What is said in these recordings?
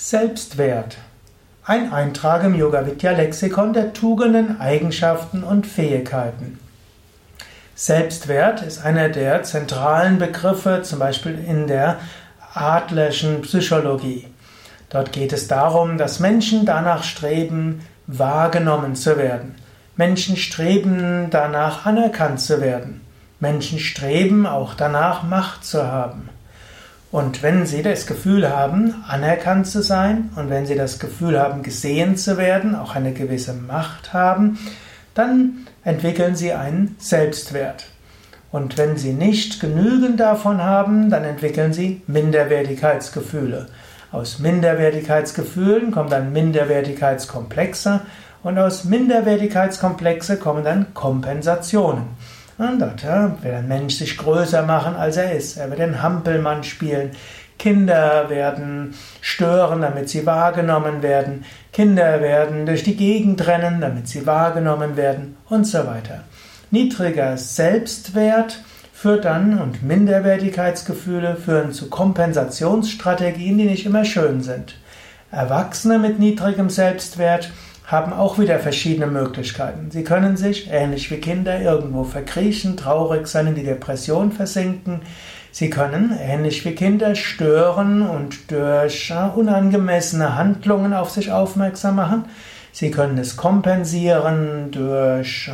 Selbstwert. Ein Eintrag im Yoga Vidya Lexikon der Tugenden, Eigenschaften und Fähigkeiten. Selbstwert ist einer der zentralen Begriffe, zum Beispiel in der Adlerschen Psychologie. Dort geht es darum, dass Menschen danach streben, wahrgenommen zu werden. Menschen streben danach, anerkannt zu werden. Menschen streben auch danach, Macht zu haben. Und wenn Sie das Gefühl haben, anerkannt zu sein und wenn Sie das Gefühl haben, gesehen zu werden, auch eine gewisse Macht haben, dann entwickeln Sie einen Selbstwert. Und wenn Sie nicht genügend davon haben, dann entwickeln Sie Minderwertigkeitsgefühle. Aus Minderwertigkeitsgefühlen kommen dann Minderwertigkeitskomplexe und aus Minderwertigkeitskomplexe kommen dann Kompensationen. Und dort ja, will ein Mensch sich größer machen, als er ist. Er wird den Hampelmann spielen. Kinder werden stören, damit sie wahrgenommen werden. Kinder werden durch die Gegend rennen, damit sie wahrgenommen werden und so weiter. Niedriger Selbstwert führt dann und Minderwertigkeitsgefühle führen zu Kompensationsstrategien, die nicht immer schön sind. Erwachsene mit niedrigem Selbstwert haben auch wieder verschiedene Möglichkeiten. Sie können sich, ähnlich wie Kinder, irgendwo verkriechen, traurig sein, in die Depression versinken. Sie können, ähnlich wie Kinder, stören und durch unangemessene Handlungen auf sich aufmerksam machen. Sie können es kompensieren durch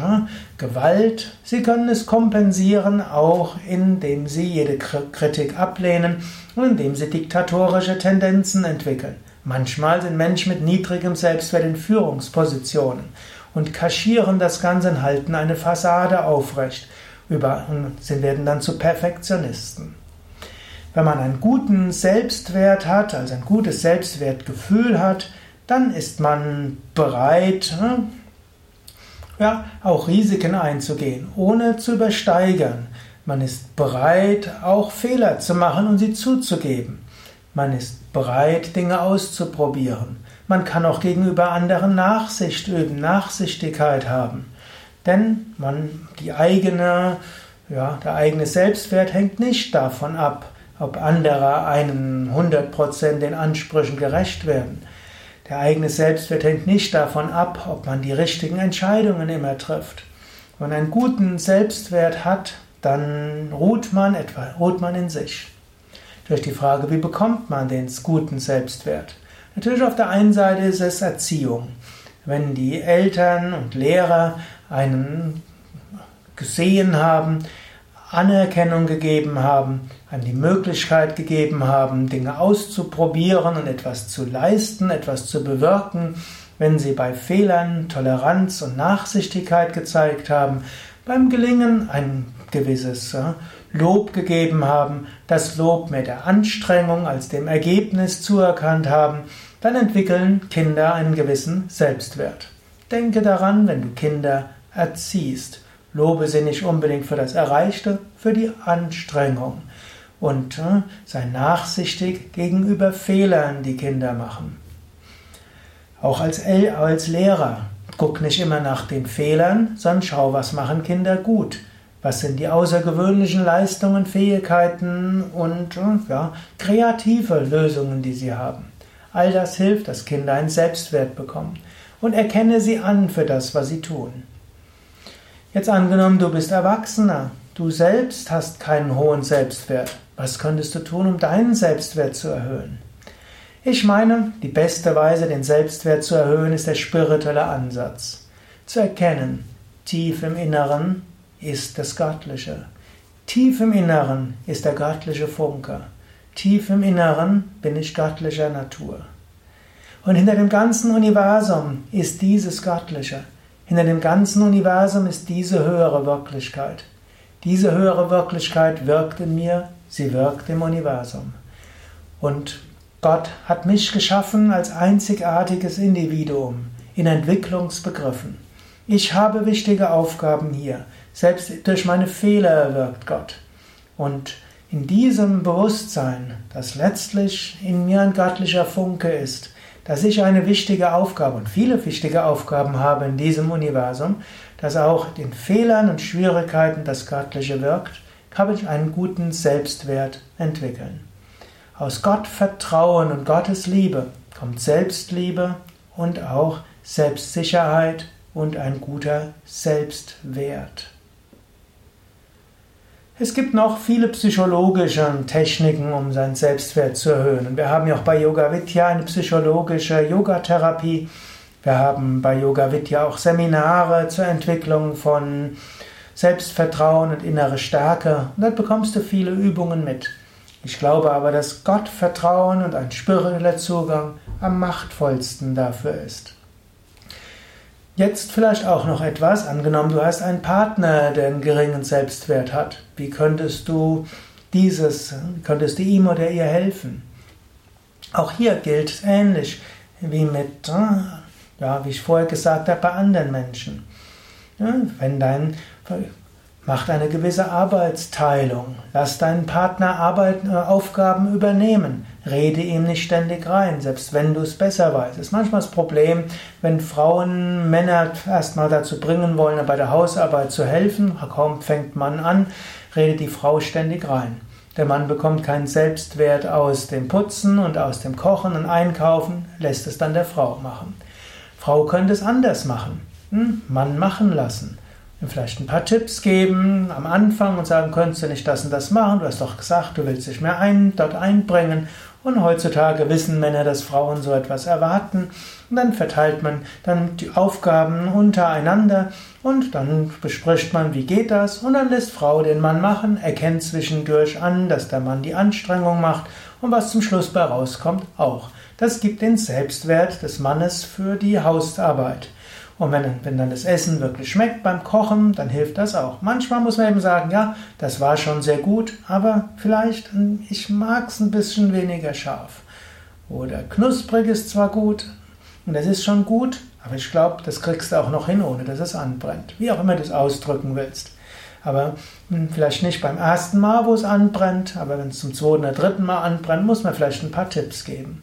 Gewalt. Sie können es kompensieren auch, indem Sie jede Kritik ablehnen und indem Sie diktatorische Tendenzen entwickeln. Manchmal sind Menschen mit niedrigem Selbstwert in Führungspositionen und kaschieren das Ganze und halten eine Fassade aufrecht sie werden dann zu Perfektionisten. Wenn man einen guten Selbstwert hat, also ein gutes Selbstwertgefühl hat, dann ist man bereit, ne, ja, auch Risiken einzugehen, ohne zu übersteigern. Man ist bereit, auch Fehler zu machen und sie zuzugeben. Man ist bereit, Dinge auszuprobieren. Man kann auch gegenüber anderen Nachsicht üben, Nachsichtigkeit haben. Denn man, die eigene, ja, der eigene Selbstwert hängt nicht davon ab, ob andere einen 100% den Ansprüchen gerecht werden. Der eigene Selbstwert hängt nicht davon ab, ob man die richtigen Entscheidungen immer trifft. Wenn man einen guten Selbstwert hat, dann ruht man etwa, ruht man in sich durch die Frage, wie bekommt man den guten Selbstwert? Natürlich auf der einen Seite ist es Erziehung. Wenn die Eltern und Lehrer einen gesehen haben, Anerkennung gegeben haben, einem die Möglichkeit gegeben haben, Dinge auszuprobieren und etwas zu leisten, etwas zu bewirken, wenn sie bei Fehlern Toleranz und Nachsichtigkeit gezeigt haben, beim Gelingen ein gewisses Lob gegeben haben, das Lob mehr der Anstrengung als dem Ergebnis zuerkannt haben, dann entwickeln Kinder einen gewissen Selbstwert. Denke daran, wenn du Kinder erziehst, lobe sie nicht unbedingt für das Erreichte, für die Anstrengung und sei nachsichtig gegenüber Fehlern, die Kinder machen. Auch als, als Lehrer, guck nicht immer nach den Fehlern, sondern schau, was machen Kinder gut. Was sind die außergewöhnlichen Leistungen, Fähigkeiten und ja, kreative Lösungen, die sie haben? All das hilft, dass Kinder einen Selbstwert bekommen. Und erkenne sie an für das, was sie tun. Jetzt angenommen, du bist Erwachsener. Du selbst hast keinen hohen Selbstwert. Was könntest du tun, um deinen Selbstwert zu erhöhen? Ich meine, die beste Weise, den Selbstwert zu erhöhen, ist der spirituelle Ansatz. Zu erkennen, tief im Inneren, ist das Göttliche. Tief im Inneren ist der göttliche Funke. Tief im Inneren bin ich göttlicher Natur. Und hinter dem ganzen Universum ist dieses Göttliche. Hinter dem ganzen Universum ist diese höhere Wirklichkeit. Diese höhere Wirklichkeit wirkt in mir, sie wirkt im Universum. Und Gott hat mich geschaffen als einzigartiges Individuum in Entwicklungsbegriffen. Ich habe wichtige Aufgaben hier. Selbst durch meine Fehler wirkt Gott. Und in diesem Bewusstsein, dass letztlich in mir ein göttlicher Funke ist, dass ich eine wichtige Aufgabe und viele wichtige Aufgaben habe in diesem Universum, dass auch in Fehlern und Schwierigkeiten das Göttliche wirkt, habe ich einen guten Selbstwert entwickeln. Aus Gott Vertrauen und Gottes Liebe kommt Selbstliebe und auch Selbstsicherheit und ein guter Selbstwert. Es gibt noch viele psychologische Techniken, um seinen Selbstwert zu erhöhen. Und wir haben ja auch bei Yoga Vidya eine psychologische Yogatherapie. Wir haben bei Yoga Vidya auch Seminare zur Entwicklung von Selbstvertrauen und innere Stärke. Und dort bekommst du viele Übungen mit. Ich glaube aber, dass Gottvertrauen und ein spiritueller Zugang am machtvollsten dafür ist. Jetzt vielleicht auch noch etwas. Angenommen, du hast einen Partner, der einen geringen Selbstwert hat. Wie könntest du dieses, könntest du ihm oder ihr helfen? Auch hier gilt es ähnlich wie mit, äh, ja, wie ich vorher gesagt habe, bei anderen Menschen. Ja, wenn dein Macht eine gewisse Arbeitsteilung. Lass deinen Partner Arbeit, äh, Aufgaben übernehmen. Rede ihm nicht ständig rein, selbst wenn du es besser weißt. Das ist manchmal das Problem, wenn Frauen Männer erstmal dazu bringen wollen, bei der Hausarbeit zu helfen. Kaum fängt man an, redet die Frau ständig rein. Der Mann bekommt keinen Selbstwert aus dem Putzen und aus dem Kochen und Einkaufen, lässt es dann der Frau machen. Frau könnte es anders machen. Hm? Mann machen lassen vielleicht ein paar Tipps geben am Anfang und sagen, könntest du nicht das und das machen? Du hast doch gesagt, du willst dich mehr ein, dort einbringen. Und heutzutage wissen Männer, dass Frauen so etwas erwarten. Und dann verteilt man dann die Aufgaben untereinander und dann bespricht man, wie geht das. Und dann lässt Frau den Mann machen, erkennt zwischendurch an, dass der Mann die Anstrengung macht und was zum Schluss bei rauskommt, auch. Das gibt den Selbstwert des Mannes für die Hausarbeit. Und wenn, wenn dann das Essen wirklich schmeckt beim Kochen, dann hilft das auch. Manchmal muss man eben sagen, ja, das war schon sehr gut, aber vielleicht, ich mag es ein bisschen weniger scharf. Oder knusprig ist zwar gut und es ist schon gut, aber ich glaube, das kriegst du auch noch hin, ohne dass es anbrennt. Wie auch immer du es ausdrücken willst. Aber hm, vielleicht nicht beim ersten Mal, wo es anbrennt, aber wenn es zum zweiten oder dritten Mal anbrennt, muss man vielleicht ein paar Tipps geben.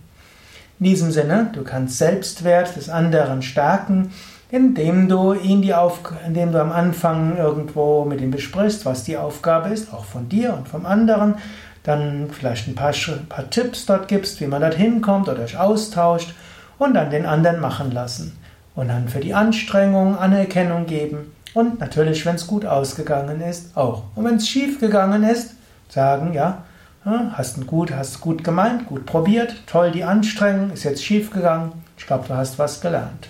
In diesem Sinne, du kannst Selbstwert des anderen stärken, indem du ihn die Auf indem du am Anfang irgendwo mit ihm besprichst, was die Aufgabe ist, auch von dir und vom anderen, dann vielleicht ein paar, paar Tipps dort gibst, wie man dort hinkommt oder euch austauscht und dann den anderen machen lassen. Und dann für die Anstrengung Anerkennung geben und natürlich, wenn es gut ausgegangen ist, auch. Und wenn es schief gegangen ist, sagen, ja, hast du gut, hast gut gemeint, gut probiert, toll die Anstrengung, ist jetzt schief gegangen, ich glaube, du hast was gelernt.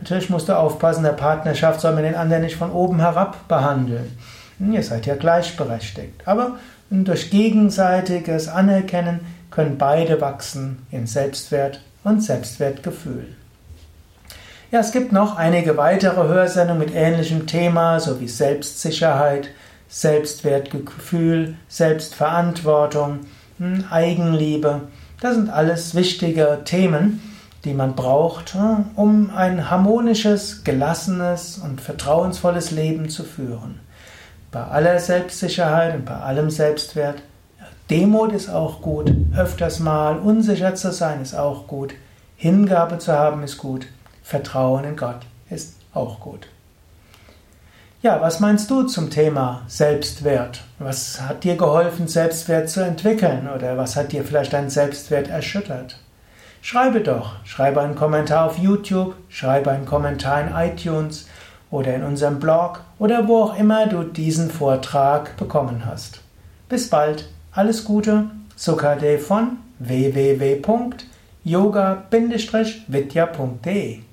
Natürlich musst du aufpassen, der Partnerschaft soll man den anderen nicht von oben herab behandeln. Hm, ihr seid ja gleichberechtigt. Aber durch gegenseitiges Anerkennen können beide wachsen in Selbstwert und Selbstwertgefühl. Ja, es gibt noch einige weitere Hörsendungen mit ähnlichem Thema, sowie Selbstsicherheit, Selbstwertgefühl, Selbstverantwortung, hm, Eigenliebe. Das sind alles wichtige Themen die man braucht, um ein harmonisches, gelassenes und vertrauensvolles Leben zu führen. Bei aller Selbstsicherheit und bei allem Selbstwert. Demut ist auch gut, öfters mal unsicher zu sein ist auch gut, Hingabe zu haben ist gut, Vertrauen in Gott ist auch gut. Ja, was meinst du zum Thema Selbstwert? Was hat dir geholfen, Selbstwert zu entwickeln oder was hat dir vielleicht deinen Selbstwert erschüttert? Schreibe doch, schreibe einen Kommentar auf YouTube, schreibe einen Kommentar in iTunes oder in unserem Blog oder wo auch immer du diesen Vortrag bekommen hast. Bis bald, alles Gute, Sukade von www.yoga-vidya.de